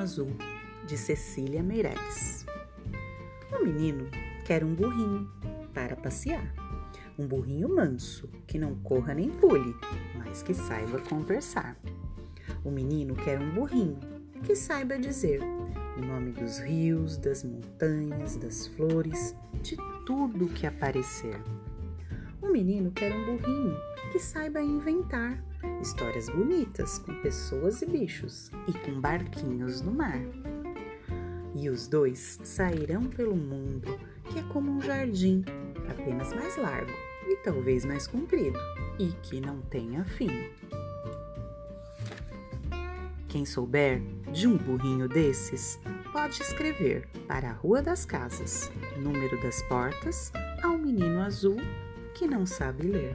Azul, de Cecília Meireles. Um menino quer um burrinho para passear. Um burrinho manso, que não corra nem pule, mas que saiba conversar. O menino quer um burrinho que saiba dizer o nome dos rios, das montanhas, das flores, de tudo que aparecer. O menino quer um burrinho que saiba inventar histórias bonitas com pessoas e bichos e com barquinhos no mar. E os dois sairão pelo mundo, que é como um jardim, apenas mais largo e talvez mais comprido, e que não tenha fim. Quem souber de um burrinho desses, pode escrever para a Rua das Casas, número das portas, ao menino azul que não sabe ler.